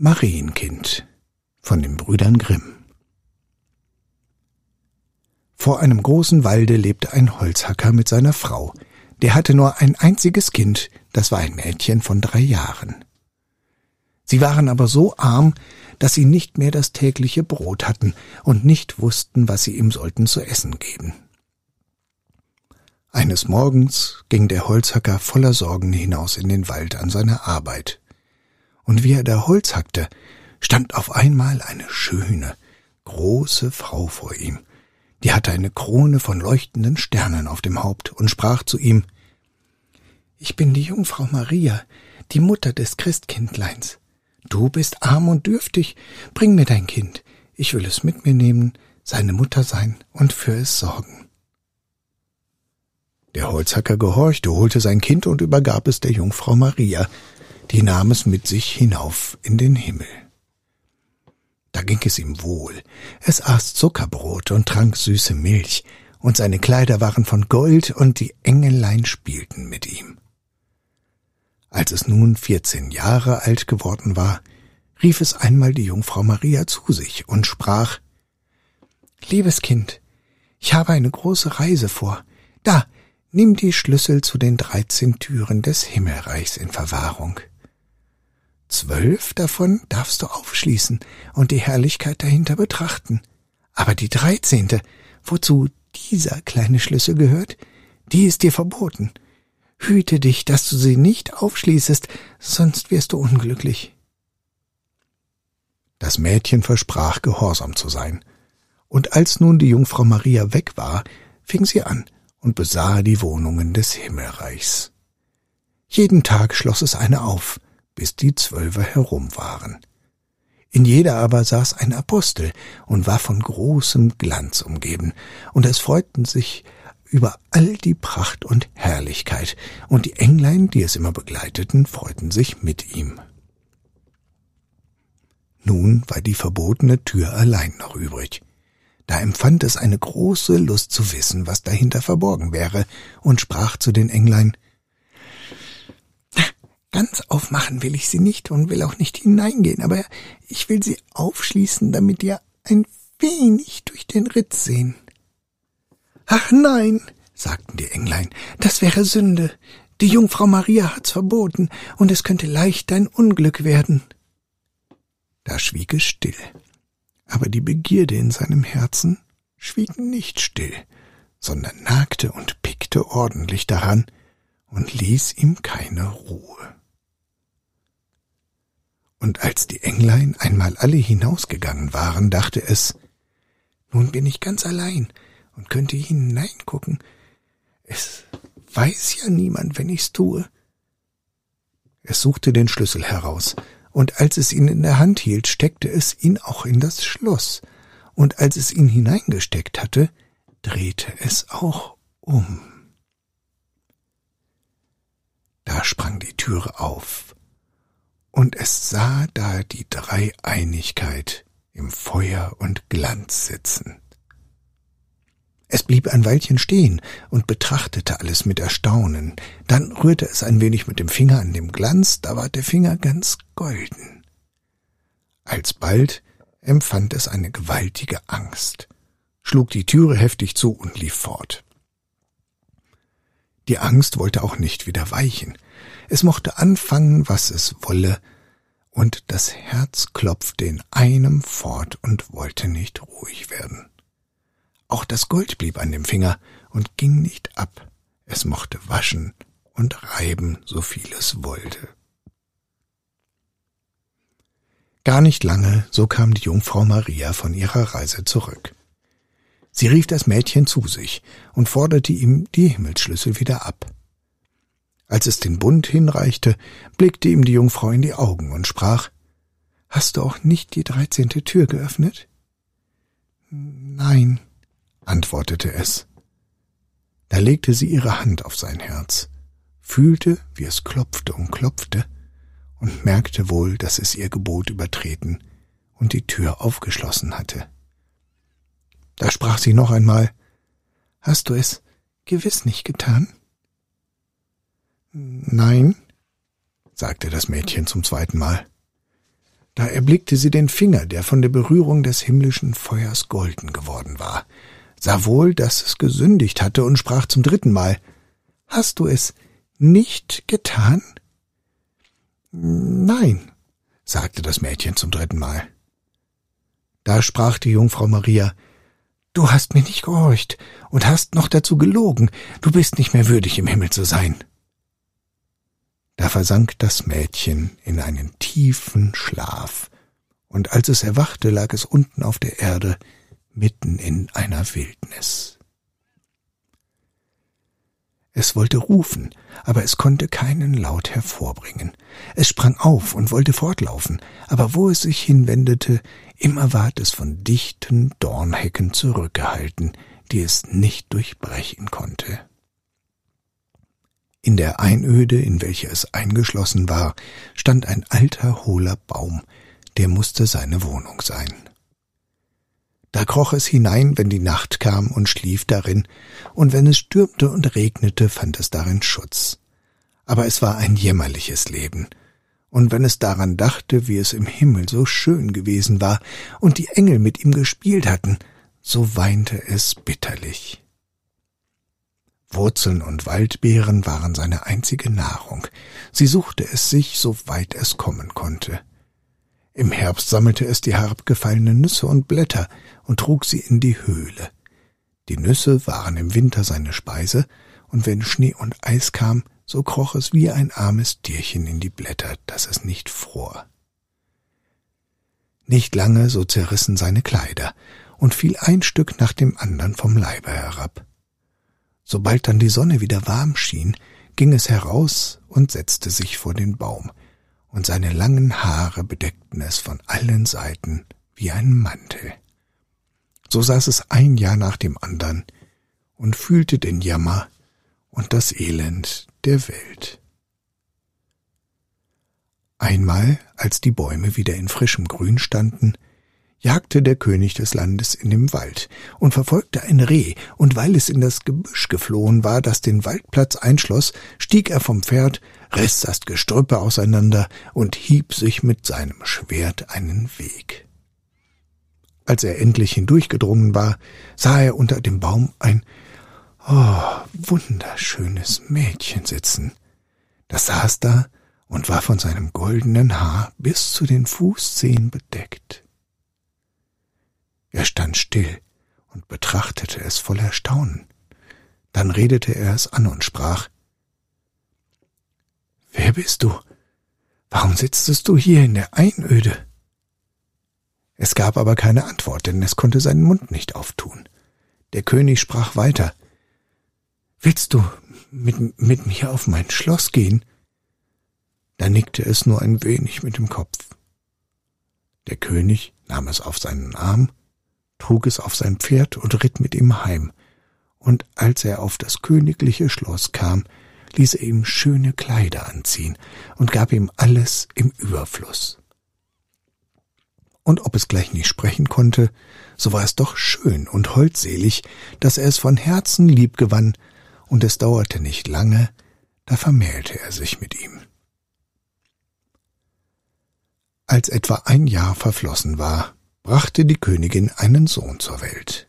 Marienkind von den Brüdern Grimm Vor einem großen Walde lebte ein Holzhacker mit seiner Frau. Der hatte nur ein einziges Kind, das war ein Mädchen von drei Jahren. Sie waren aber so arm, dass sie nicht mehr das tägliche Brot hatten und nicht wussten, was sie ihm sollten zu essen geben. Eines Morgens ging der Holzhacker voller Sorgen hinaus in den Wald an seine Arbeit und wie er da Holz hackte, stand auf einmal eine schöne, große Frau vor ihm. Die hatte eine Krone von leuchtenden Sternen auf dem Haupt und sprach zu ihm Ich bin die Jungfrau Maria, die Mutter des Christkindleins. Du bist arm und dürftig, bring mir dein Kind, ich will es mit mir nehmen, seine Mutter sein und für es sorgen. Der Holzhacker gehorchte, holte sein Kind und übergab es der Jungfrau Maria, die nahm es mit sich hinauf in den Himmel. Da ging es ihm wohl. Es aß Zuckerbrot und trank süße Milch, und seine Kleider waren von Gold, und die Engelein spielten mit ihm. Als es nun vierzehn Jahre alt geworden war, rief es einmal die Jungfrau Maria zu sich und sprach Liebes Kind, ich habe eine große Reise vor. Da, nimm die Schlüssel zu den dreizehn Türen des Himmelreichs in Verwahrung. Zwölf davon darfst du aufschließen und die Herrlichkeit dahinter betrachten. Aber die dreizehnte, wozu dieser kleine Schlüssel gehört, die ist dir verboten. Hüte dich, dass du sie nicht aufschließest, sonst wirst du unglücklich. Das Mädchen versprach, gehorsam zu sein. Und als nun die Jungfrau Maria weg war, fing sie an und besah die Wohnungen des Himmelreichs. Jeden Tag schloss es eine auf, bis die Zwölfe herum waren. In jeder aber saß ein Apostel und war von großem Glanz umgeben, und es freuten sich über all die Pracht und Herrlichkeit, und die Englein, die es immer begleiteten, freuten sich mit ihm. Nun war die verbotene Tür allein noch übrig. Da empfand es eine große Lust zu wissen, was dahinter verborgen wäre, und sprach zu den Englein Ganz aufmachen will ich sie nicht und will auch nicht hineingehen, aber ich will sie aufschließen, damit ihr ein wenig durch den Ritz sehen. Ach nein, sagten die Englein, das wäre Sünde. Die Jungfrau Maria hat's verboten, und es könnte leicht dein Unglück werden. Da schwieg es still, aber die Begierde in seinem Herzen schwieg nicht still, sondern nagte und pickte ordentlich daran und ließ ihm keine Ruhe. Und als die Englein einmal alle hinausgegangen waren, dachte es, nun bin ich ganz allein und könnte hineingucken. Es weiß ja niemand, wenn ich's tue. Es suchte den Schlüssel heraus, und als es ihn in der Hand hielt, steckte es ihn auch in das Schloss, und als es ihn hineingesteckt hatte, drehte es auch um. Da sprang die Türe auf, und es sah da die Dreieinigkeit im Feuer und Glanz sitzen. Es blieb ein Weilchen stehen und betrachtete alles mit Erstaunen, dann rührte es ein wenig mit dem Finger an dem Glanz, da ward der Finger ganz golden. Alsbald empfand es eine gewaltige Angst, schlug die Türe heftig zu und lief fort. Die Angst wollte auch nicht wieder weichen, es mochte anfangen, was es wolle, und das Herz klopfte in einem fort und wollte nicht ruhig werden. Auch das Gold blieb an dem Finger und ging nicht ab. Es mochte waschen und reiben, so viel es wollte. Gar nicht lange, so kam die Jungfrau Maria von ihrer Reise zurück. Sie rief das Mädchen zu sich und forderte ihm die Himmelsschlüssel wieder ab. Als es den Bund hinreichte, blickte ihm die Jungfrau in die Augen und sprach Hast du auch nicht die dreizehnte Tür geöffnet? Nein, antwortete es. Da legte sie ihre Hand auf sein Herz, fühlte, wie es klopfte und klopfte, und merkte wohl, dass es ihr Gebot übertreten und die Tür aufgeschlossen hatte. Da sprach sie noch einmal Hast du es gewiss nicht getan? Nein, sagte das Mädchen zum zweiten Mal. Da erblickte sie den Finger, der von der Berührung des himmlischen Feuers golden geworden war, sah wohl, dass es gesündigt hatte und sprach zum dritten Mal Hast du es nicht getan? Nein, sagte das Mädchen zum dritten Mal. Da sprach die Jungfrau Maria Du hast mir nicht gehorcht und hast noch dazu gelogen, du bist nicht mehr würdig, im Himmel zu sein. Da versank das Mädchen in einen tiefen Schlaf, und als es erwachte, lag es unten auf der Erde, mitten in einer Wildnis. Es wollte rufen, aber es konnte keinen Laut hervorbringen. Es sprang auf und wollte fortlaufen, aber wo es sich hinwendete, immer ward es von dichten Dornhecken zurückgehalten, die es nicht durchbrechen konnte. In der Einöde, in welche es eingeschlossen war, stand ein alter hohler Baum, der musste seine Wohnung sein. Da kroch es hinein, wenn die Nacht kam, und schlief darin, und wenn es stürmte und regnete, fand es darin Schutz. Aber es war ein jämmerliches Leben, und wenn es daran dachte, wie es im Himmel so schön gewesen war und die Engel mit ihm gespielt hatten, so weinte es bitterlich. Wurzeln und Waldbeeren waren seine einzige Nahrung. Sie suchte es sich, so weit es kommen konnte. Im Herbst sammelte es die herabgefallenen Nüsse und Blätter und trug sie in die Höhle. Die Nüsse waren im Winter seine Speise, und wenn Schnee und Eis kam, so kroch es wie ein armes Tierchen in die Blätter, dass es nicht fror. Nicht lange, so zerrissen seine Kleider und fiel ein Stück nach dem andern vom Leibe herab. Sobald dann die Sonne wieder warm schien, ging es heraus und setzte sich vor den Baum, und seine langen Haare bedeckten es von allen Seiten wie ein Mantel. So saß es ein Jahr nach dem andern und fühlte den Jammer und das Elend der Welt. Einmal, als die Bäume wieder in frischem Grün standen, jagte der König des Landes in dem Wald und verfolgte ein Reh, und weil es in das Gebüsch geflohen war, das den Waldplatz einschloss, stieg er vom Pferd, riss das Gestrüppe auseinander und hieb sich mit seinem Schwert einen Weg. Als er endlich hindurchgedrungen war, sah er unter dem Baum ein oh, wunderschönes Mädchen sitzen. Das saß da und war von seinem goldenen Haar bis zu den Fußzehen bedeckt. Er stand still und betrachtete es voll Erstaunen. Dann redete er es an und sprach Wer bist du? Warum sitztest du hier in der Einöde? Es gab aber keine Antwort, denn es konnte seinen Mund nicht auftun. Der König sprach weiter Willst du mit, mit mir auf mein Schloss gehen? Da nickte es nur ein wenig mit dem Kopf. Der König nahm es auf seinen Arm trug es auf sein Pferd und ritt mit ihm heim, und als er auf das königliche Schloss kam, ließ er ihm schöne Kleider anziehen und gab ihm alles im Überfluss. Und ob es gleich nicht sprechen konnte, so war es doch schön und holdselig, dass er es von Herzen lieb gewann, und es dauerte nicht lange, da vermählte er sich mit ihm. Als etwa ein Jahr verflossen war, brachte die Königin einen Sohn zur Welt.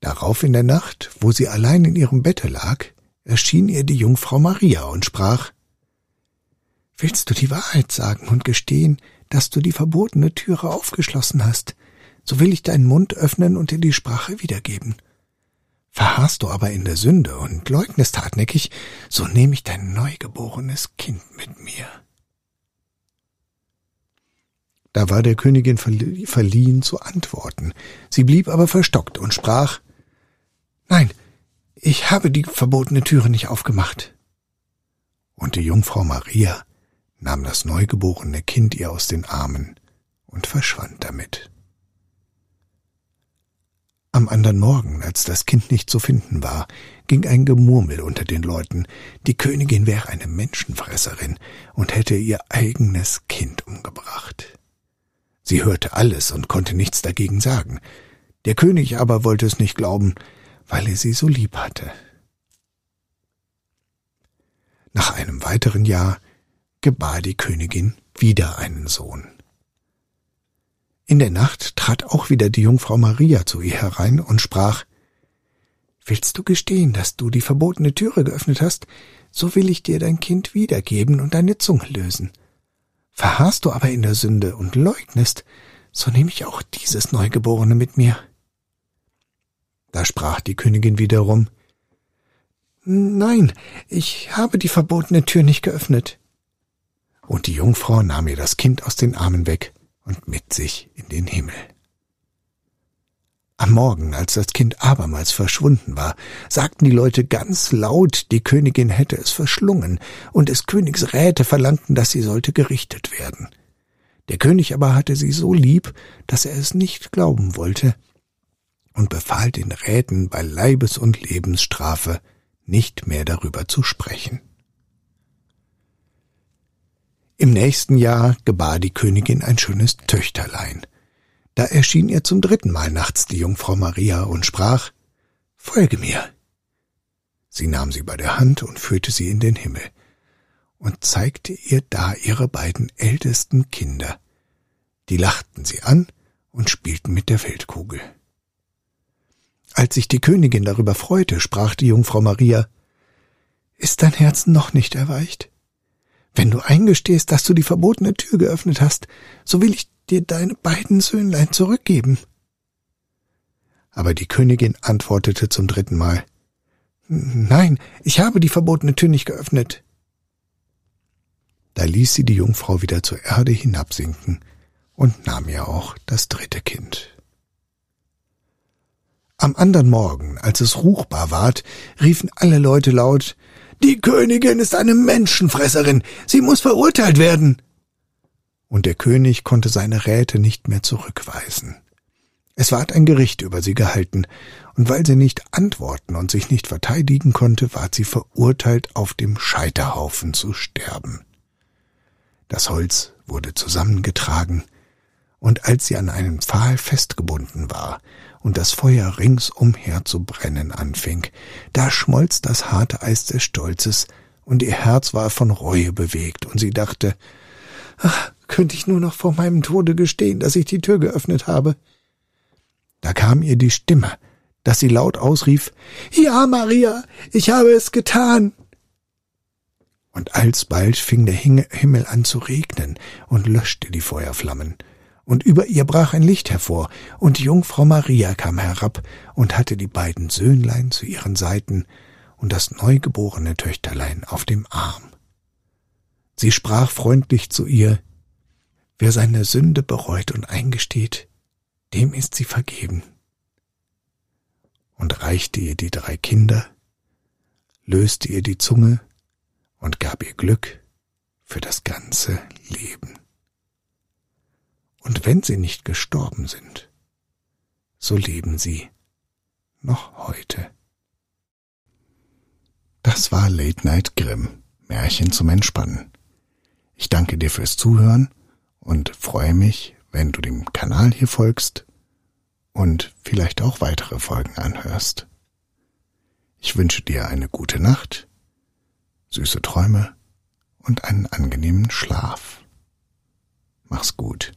Darauf in der Nacht, wo sie allein in ihrem Bette lag, erschien ihr die Jungfrau Maria und sprach Willst du die Wahrheit sagen und gestehen, dass du die verbotene Türe aufgeschlossen hast, so will ich deinen Mund öffnen und dir die Sprache wiedergeben. Verharrst du aber in der Sünde und leugnest hartnäckig, so nehme ich dein neugeborenes Kind mit mir. Da war der Königin verliehen zu antworten. Sie blieb aber verstockt und sprach Nein, ich habe die verbotene Türe nicht aufgemacht. Und die Jungfrau Maria nahm das neugeborene Kind ihr aus den Armen und verschwand damit. Am andern Morgen, als das Kind nicht zu finden war, ging ein Gemurmel unter den Leuten, die Königin wäre eine Menschenfresserin und hätte ihr eigenes Kind umgebracht. Sie hörte alles und konnte nichts dagegen sagen. Der König aber wollte es nicht glauben, weil er sie so lieb hatte. Nach einem weiteren Jahr gebar die Königin wieder einen Sohn. In der Nacht trat auch wieder die Jungfrau Maria zu ihr herein und sprach Willst du gestehen, dass du die verbotene Türe geöffnet hast, so will ich dir dein Kind wiedergeben und deine Zunge lösen. Verharrst du aber in der Sünde und leugnest, so nehme ich auch dieses Neugeborene mit mir. Da sprach die Königin wiederum Nein, ich habe die verbotene Tür nicht geöffnet. Und die Jungfrau nahm ihr das Kind aus den Armen weg und mit sich in den Himmel. Am Morgen, als das Kind abermals verschwunden war, sagten die Leute ganz laut, die Königin hätte es verschlungen, und des Königs Räte verlangten, dass sie sollte gerichtet werden. Der König aber hatte sie so lieb, dass er es nicht glauben wollte, und befahl den Räten bei Leibes- und Lebensstrafe nicht mehr darüber zu sprechen. Im nächsten Jahr gebar die Königin ein schönes Töchterlein. Da erschien ihr zum dritten Mal nachts die Jungfrau Maria und sprach Folge mir. Sie nahm sie bei der Hand und führte sie in den Himmel und zeigte ihr da ihre beiden ältesten Kinder. Die lachten sie an und spielten mit der Feldkugel. Als sich die Königin darüber freute, sprach die Jungfrau Maria Ist dein Herz noch nicht erweicht? Wenn du eingestehst, dass du die verbotene Tür geöffnet hast, so will ich dir deine beiden Söhnlein zurückgeben. Aber die Königin antwortete zum dritten Mal Nein, ich habe die verbotene Tür nicht geöffnet. Da ließ sie die Jungfrau wieder zur Erde hinabsinken und nahm ihr auch das dritte Kind. Am andern Morgen, als es ruchbar ward, riefen alle Leute laut die Königin ist eine Menschenfresserin. Sie muss verurteilt werden. Und der König konnte seine Räte nicht mehr zurückweisen. Es ward ein Gericht über sie gehalten, und weil sie nicht antworten und sich nicht verteidigen konnte, ward sie verurteilt, auf dem Scheiterhaufen zu sterben. Das Holz wurde zusammengetragen, und als sie an einen Pfahl festgebunden war, und das Feuer ringsumher zu brennen anfing, da schmolz das harte Eis des Stolzes, und ihr Herz war von Reue bewegt, und sie dachte, ach, könnte ich nur noch vor meinem Tode gestehen, dass ich die Tür geöffnet habe. Da kam ihr die Stimme, dass sie laut ausrief, Ja, Maria, ich habe es getan. Und alsbald fing der Himmel an zu regnen und löschte die Feuerflammen, und über ihr brach ein Licht hervor, und die Jungfrau Maria kam herab und hatte die beiden Söhnlein zu ihren Seiten und das neugeborene Töchterlein auf dem Arm. Sie sprach freundlich zu ihr, Wer seine Sünde bereut und eingesteht, dem ist sie vergeben, und reichte ihr die drei Kinder, löste ihr die Zunge und gab ihr Glück für das ganze Leben. Und wenn sie nicht gestorben sind, so leben sie noch heute. Das war Late Night Grimm, Märchen zum Entspannen. Ich danke dir fürs Zuhören und freue mich, wenn du dem Kanal hier folgst und vielleicht auch weitere Folgen anhörst. Ich wünsche dir eine gute Nacht, süße Träume und einen angenehmen Schlaf. Mach's gut.